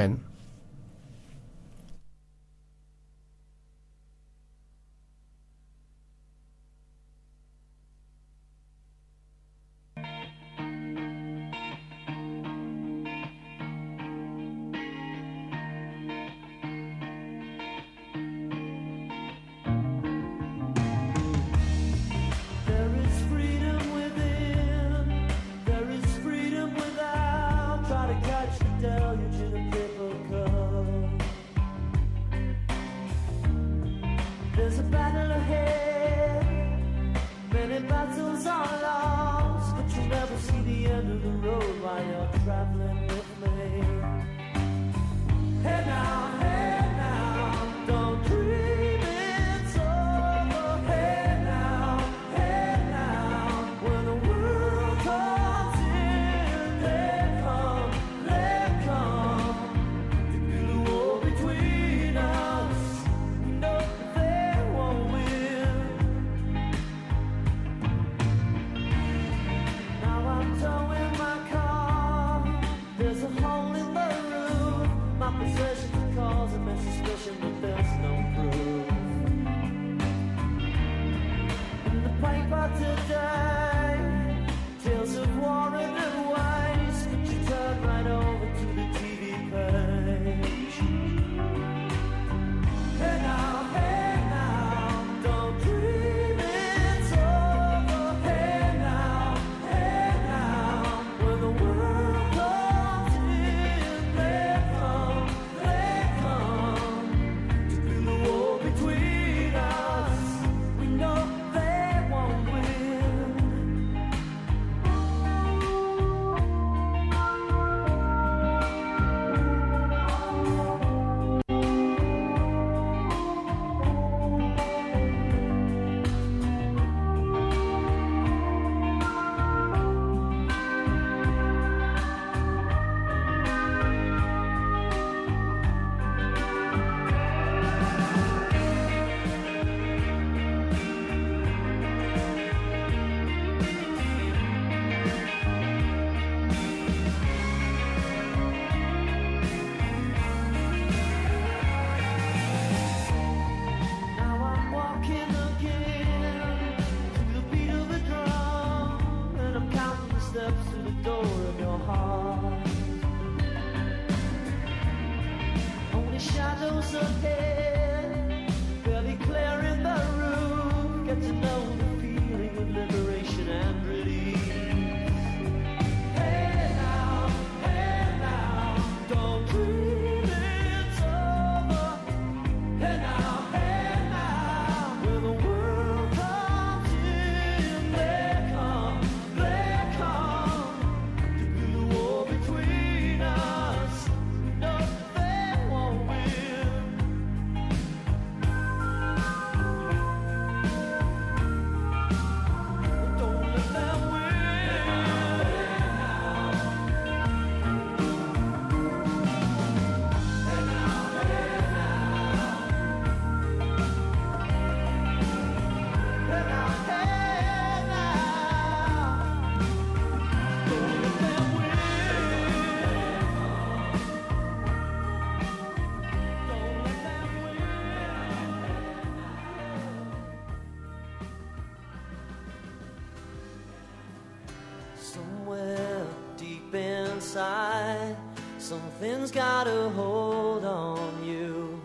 Something's got a hold on you.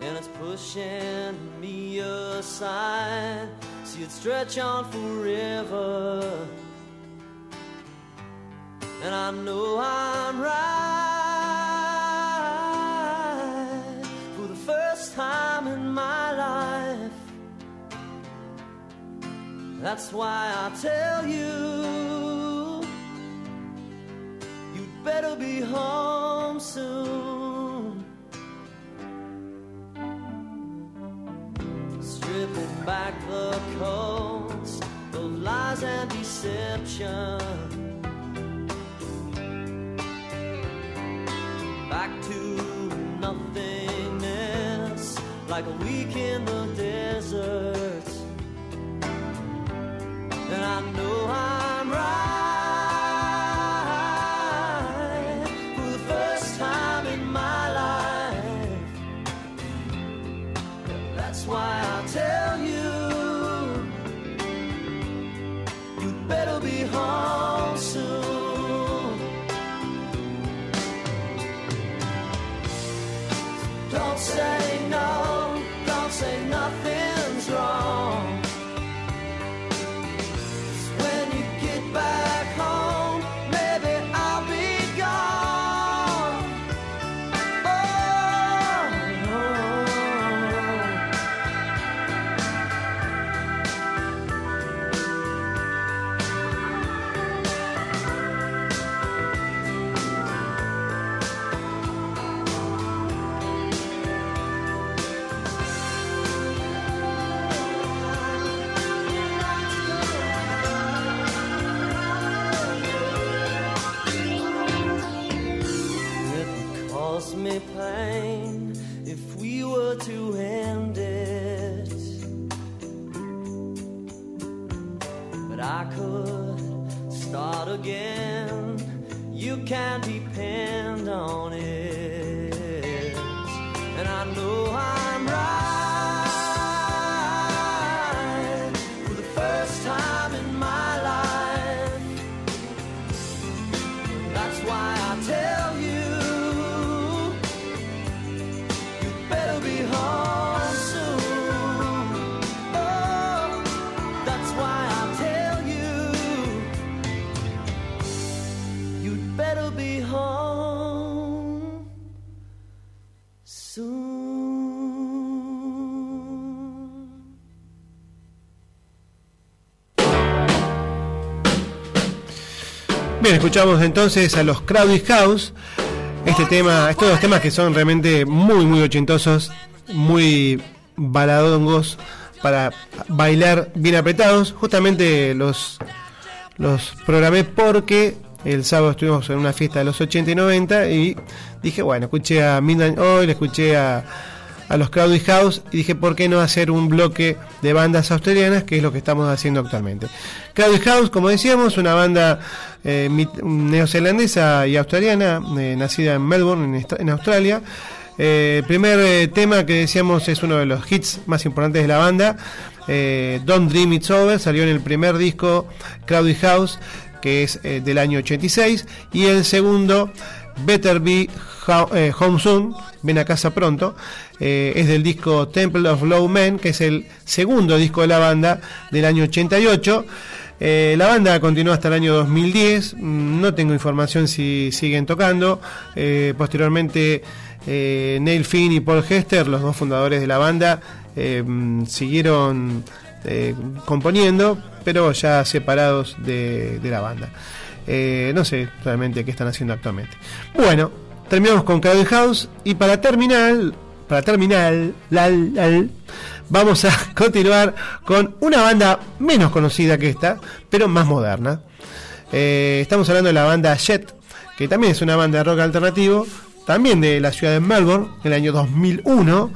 And it's pushing me aside. See it stretch on forever. And I know I'm right for the first time in my life. That's why I tell you, better be home soon. Stripping back the coats of lies and deception. Back to nothingness, like a week in the desert. Escuchamos entonces a los Crowded House. Este tema, estos dos temas que son realmente muy, muy ochentosos, muy baladongos para bailar bien apretados. Justamente los, los programé porque el sábado estuvimos en una fiesta de los 80 y 90 y dije, bueno, escuché a Midnight Oil, escuché a, a los Crowded House y dije, ¿por qué no hacer un bloque de bandas australianas, que es lo que estamos haciendo actualmente? Crowded House, como decíamos, una banda eh, neozelandesa y australiana, eh, nacida en Melbourne, en, Australia. El primer eh, tema que decíamos es uno de los hits más importantes de la banda. Don't Dream It's Over salió en el primer disco Crowded House, que es del año 86. Y el segundo, Better Be Ho- Home Soon, ven a casa pronto, eh, es del disco Temple of Low Men, que es el segundo disco de la banda del año 88. Eh, la banda continuó hasta el año 2010, mm, no tengo información si siguen tocando. Eh, posteriormente, Neil Finn y Paul Hester, los dos fundadores de la banda, mm, siguieron componiendo, pero ya separados de, de la banda. No sé realmente qué están haciendo actualmente. Bueno, terminamos con Crowded House y para terminar, para terminar, vamos a continuar con una banda menos conocida que esta, pero más moderna. Eh, estamos hablando de la banda Jet, que también es una banda de rock alternativo, también de la ciudad de Melbourne, en el año 2001,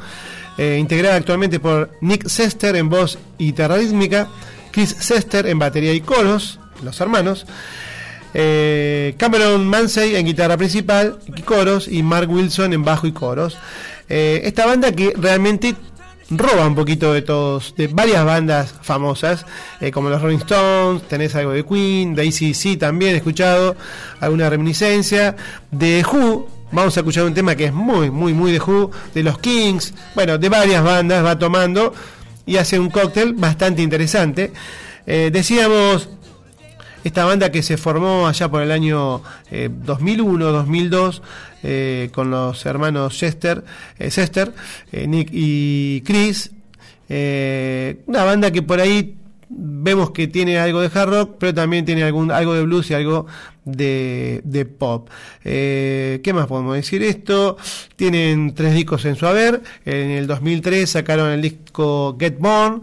eh, integrada actualmente por Nick Sester en voz y guitarra rítmica, Chris Sester en batería y coros, los hermanos, eh, Cameron Mansey en guitarra principal y coros y Mark Wilson en bajo y coros. Eh, esta banda que realmente roba un poquito de todos, de varias bandas famosas, eh, como los Rolling Stones, tenés algo de Queen, de ACDC también he escuchado alguna reminiscencia, de Who, vamos a escuchar un tema que es muy, muy, muy de Who, de los Kings, bueno, de varias bandas va tomando y hace un cóctel bastante interesante. Eh, decíamos esta banda que se formó allá por el año 2001, 2002, eh, con los hermanos Chester, eh, Chester eh, Nick y Chris. una banda que por ahí vemos que tiene algo de hard rock, pero también tiene algún, algo de blues y algo de, de pop. ¿Qué más podemos decir esto? Tienen tres discos en su haber. En el 2003 sacaron el disco Get Born.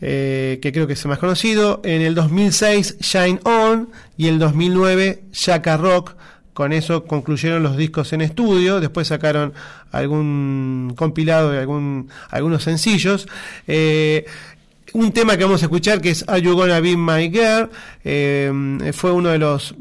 Eh, que creo que es el más conocido. En el 2006, Shine On. Y el 2009, Shaka Rock. Con eso concluyeron los discos en estudio. Después sacaron algún compilado de algún, algunos sencillos. Eh, un tema que vamos a escuchar que es Are You Gonna Be My Girl. Eh, fue uno de los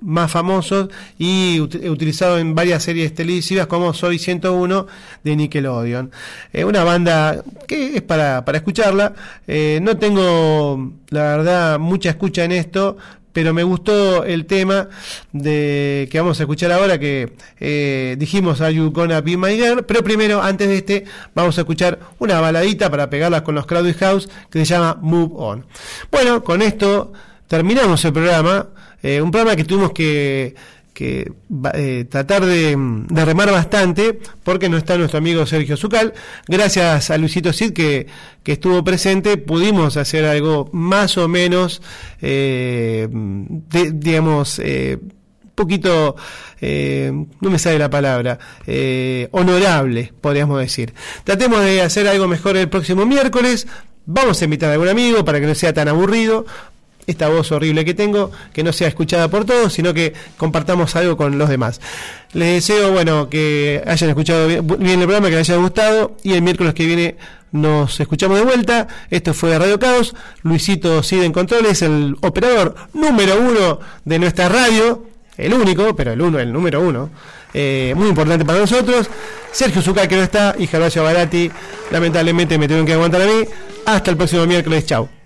más famosos y utilizado en varias series televisivas como Soy 101 de Nickelodeon. Eh, una banda que es para, para escucharla. Eh, no tengo, la verdad, mucha escucha en esto, pero me gustó el tema de que vamos a escuchar ahora que eh, dijimos Are You Gonna Be My Girl, pero primero antes de este vamos a escuchar una baladita para pegarla con los Crowded House que se llama Move On. Bueno, con esto terminamos el programa. Eh, un programa que tuvimos que, eh, tratar de, remar bastante porque no está nuestro amigo Sergio Zucal. Gracias a Luisito Cid que, estuvo presente, pudimos hacer algo más o menos, eh, digamos, un poquito, no me sale la palabra, honorable, podríamos decir. Tratemos de hacer algo mejor el próximo miércoles. Vamos a invitar a algún amigo para que no sea tan aburrido esta voz horrible que tengo, que no sea escuchada por todos, sino que compartamos algo con los demás. Les deseo, bueno, que hayan escuchado bien, el programa, que les haya gustado y el miércoles que viene nos escuchamos de vuelta. Esto fue Radio Caos. Luisito Cid en controles, el operador número uno de nuestra radio, el único, pero el uno, el número uno. Eh, muy importante para nosotros. Sergio Zucal que no está y Gervasio Barati lamentablemente me tuvieron que aguantar a mí. Hasta el próximo miércoles. Chao.